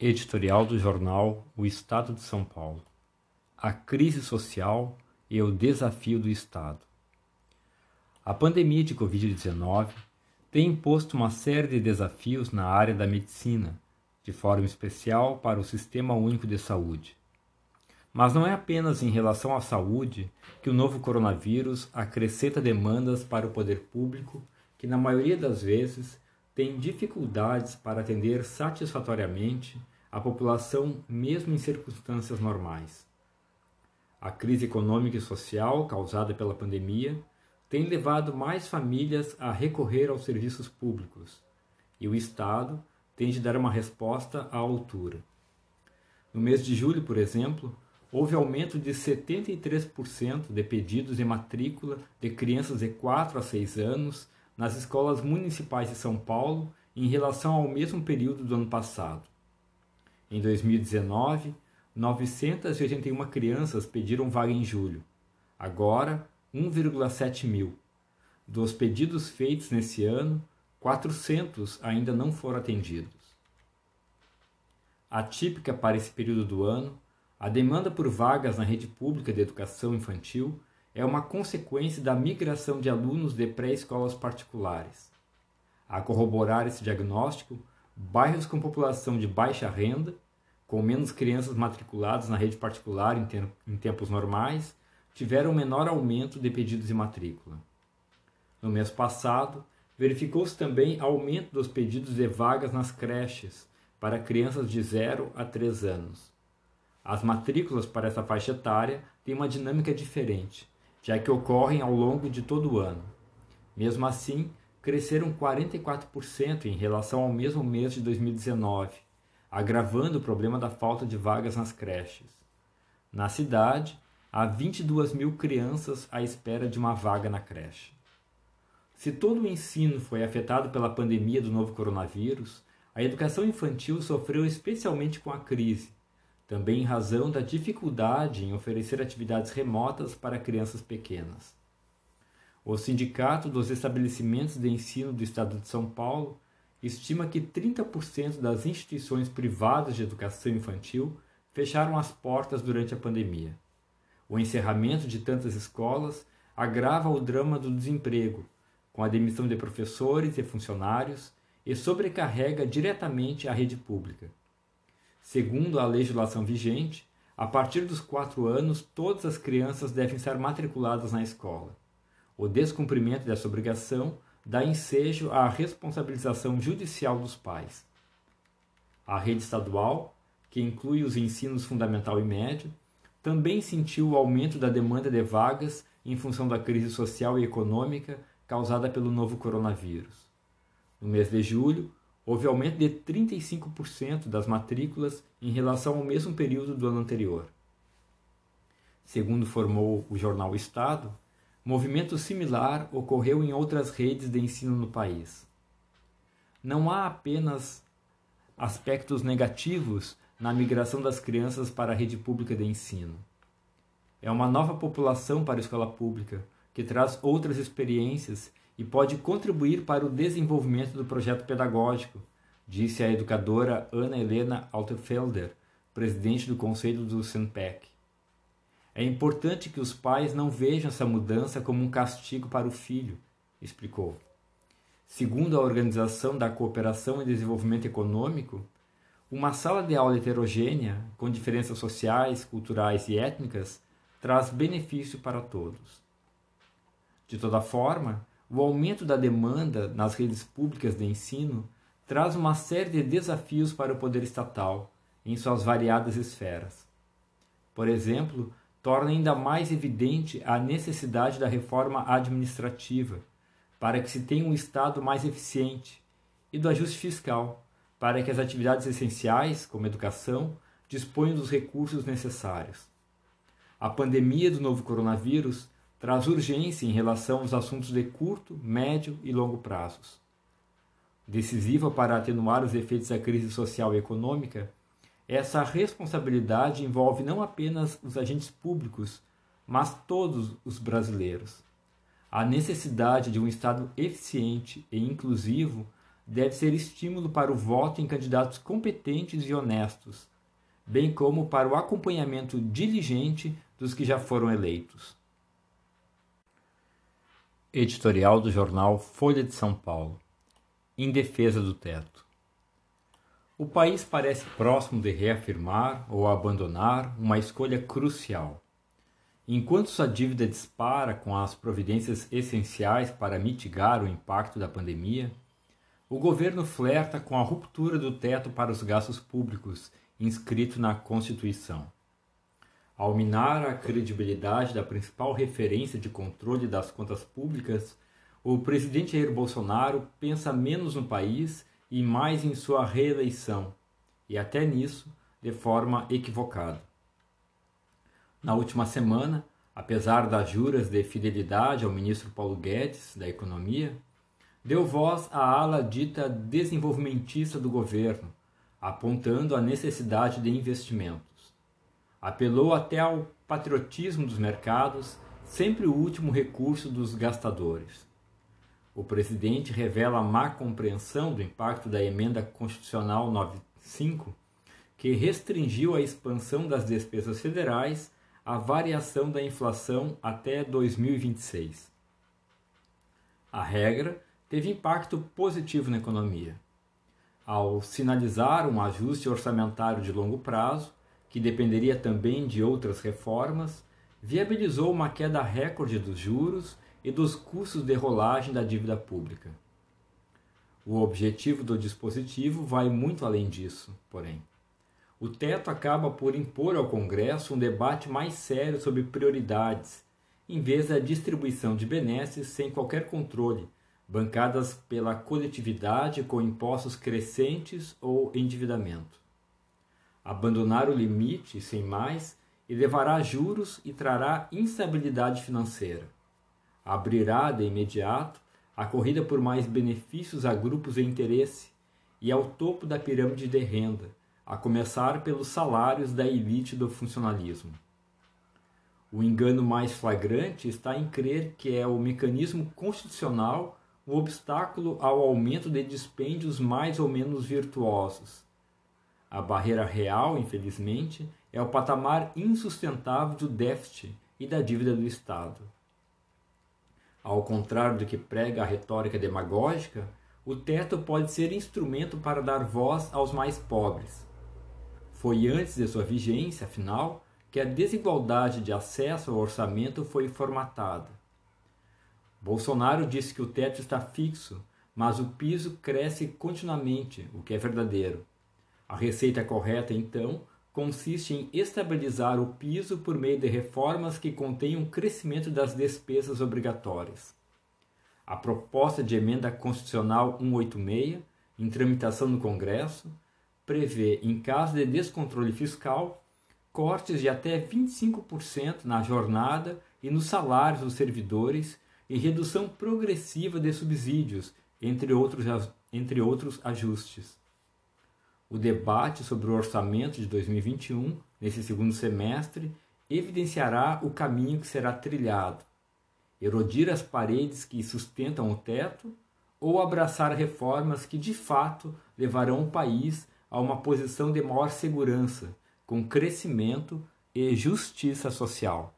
Editorial do jornal O Estado de São Paulo. A crise social e o desafio do Estado. A pandemia de Covid-19 tem imposto uma série de desafios na área da medicina, de forma especial para o Sistema Único de Saúde. Mas não é apenas em relação à saúde que o novo coronavírus acrescenta demandas para o poder público, que na maioria das vezes tem dificuldades para atender satisfatoriamente a população, mesmo em circunstâncias normais. A crise econômica e social causada pela pandemia tem levado mais famílias a recorrer aos serviços públicos e o Estado tem de dar uma resposta à altura. No mês de julho, por exemplo, houve aumento de 73% de pedidos de matrícula de crianças de 4 a 6 anos nas escolas municipais de São Paulo em relação ao mesmo período do ano passado. Em 2019, 981 crianças pediram vaga em julho. Agora, 1,7 mil. Dos pedidos feitos nesse ano, 400 ainda não foram atendidos. Atípica para esse período do ano, a demanda por vagas na rede pública de educação infantil é uma consequência da migração de alunos de pré-escolas particulares. A corroborar esse diagnóstico, bairros com população de baixa renda, com menos crianças matriculadas na rede particular em, te em tempos normais, tiveram menor aumento de pedidos de matrícula. No mês passado, verificou-se também aumento dos pedidos de vagas nas creches para crianças de 0 a 3 anos. As matrículas para essa faixa etária têm uma dinâmica diferente, já que ocorrem ao longo de todo o ano. Mesmo assim, cresceram 44% em relação ao mesmo mês de 2019, agravando o problema da falta de vagas nas creches. Na cidade, há 22 mil crianças à espera de uma vaga na creche. Se todo o ensino foi afetado pela pandemia do novo coronavírus, a educação infantil sofreu especialmente com a crise, também em razão da dificuldade em oferecer atividades remotas para crianças pequenas. O Sindicato dos Estabelecimentos de Ensino do Estado de São Paulo estima que 30% das instituições privadas de educação infantil fecharam as portas durante a pandemia. O encerramento de tantas escolas agrava o drama do desemprego, com a demissão de professores e funcionários, e sobrecarrega diretamente a rede pública. Segundo a legislação vigente, a partir dos quatro anos, todas as crianças devem estar matriculadas na escola. O descumprimento dessa obrigação dá ensejo à responsabilização judicial dos pais. A rede estadual, que inclui os ensinos fundamental e médio, também sentiu o aumento da demanda de vagas em função da crise social e econômica causada pelo novo coronavírus. No mês de julho, houve aumento de 35% das matrículas em relação ao mesmo período do ano anterior. Segundo informou o jornal Estado, movimento similar ocorreu em outras redes de ensino no país. Não há apenas aspectos negativos na migração das crianças para a rede pública de ensino. É uma nova população para a escola pública, que traz outras experiências e pode contribuir para o desenvolvimento do projeto pedagógico, disse a educadora Ana Helena Alterfelder, presidente do conselho do SENPEC. É importante que os pais não vejam essa mudança como um castigo para o filho, explicou. Segundo a Organização da Cooperação e Desenvolvimento Econômico, uma sala de aula heterogênea, com diferenças sociais, culturais e étnicas, traz benefício para todos. De toda forma, o aumento da demanda nas redes públicas de ensino traz uma série de desafios para o poder estatal, em suas variadas esferas. Por exemplo, torna ainda mais evidente a necessidade da reforma administrativa, para que se tenha um Estado mais eficiente, e do ajuste fiscal, para que as atividades essenciais, como educação, disponham dos recursos necessários. A pandemia do novo coronavírus traz urgência em relação aos assuntos de curto, médio e longo prazos. Decisiva para atenuar os efeitos da crise social e econômica, essa responsabilidade envolve não apenas os agentes públicos, mas todos os brasileiros. A necessidade de um Estado eficiente e inclusivo deve ser estímulo para o voto em candidatos competentes e honestos, bem como para o acompanhamento diligente dos que já foram eleitos. Editorial do jornal Folha de São Paulo. Em defesa do teto. O país parece próximo de reafirmar ou abandonar uma escolha crucial. Enquanto sua dívida dispara com as providências essenciais para mitigar o impacto da pandemia, o governo flerta com a ruptura do teto para os gastos públicos inscrito na Constituição. Ao minar a credibilidade da principal referência de controle das contas públicas, o presidente Jair Bolsonaro pensa menos no país e mais em sua reeleição, e até nisso de forma equivocada. Na última semana, apesar das juras de fidelidade ao ministro Paulo Guedes da Economia, deu voz à ala dita desenvolvimentista do governo, apontando a necessidade de investimentos. Apelou até ao patriotismo dos mercados, sempre o último recurso dos gastadores. O presidente revela a má compreensão do impacto da emenda constitucional 95, que restringiu a expansão das despesas federais à variação da inflação até 2026. A regra teve impacto positivo na economia. Ao sinalizar um ajuste orçamentário de longo prazo, que dependeria também de outras reformas, viabilizou uma queda recorde dos juros e dos custos de rolagem da dívida pública. O objetivo do dispositivo vai muito além disso, porém. O teto acaba por impor ao Congresso um debate mais sério sobre prioridades, em vez da distribuição de benesses sem qualquer controle, bancadas pela coletividade com impostos crescentes ou endividamento abandonar o limite sem mais e levará juros e trará instabilidade financeira. Abrirá de imediato a corrida por mais benefícios a grupos de interesse e ao topo da pirâmide de renda, a começar pelos salários da elite do funcionalismo. O engano mais flagrante está em crer que é o mecanismo constitucional o obstáculo ao aumento de dispêndios mais ou menos virtuosos, a barreira real, infelizmente, é o patamar insustentável do déficit e da dívida do Estado. Ao contrário do que prega a retórica demagógica, o teto pode ser instrumento para dar voz aos mais pobres. Foi antes de sua vigência, afinal, que a desigualdade de acesso ao orçamento foi formatada. Bolsonaro disse que o teto está fixo, mas o piso cresce continuamente, o que é verdadeiro. A receita correta, então, consiste em estabilizar o piso por meio de reformas que contenham crescimento das despesas obrigatórias. A proposta de emenda constitucional 186, em tramitação no Congresso, prevê, em caso de descontrole fiscal, cortes de até 25% na jornada e nos salários dos servidores e redução progressiva de subsídios, entre outros, entre outros ajustes. O debate sobre o orçamento de 2021, nesse segundo semestre, evidenciará o caminho que será trilhado: erodir as paredes que sustentam o teto ou abraçar reformas que de fato levarão o país a uma posição de maior segurança, com crescimento e justiça social.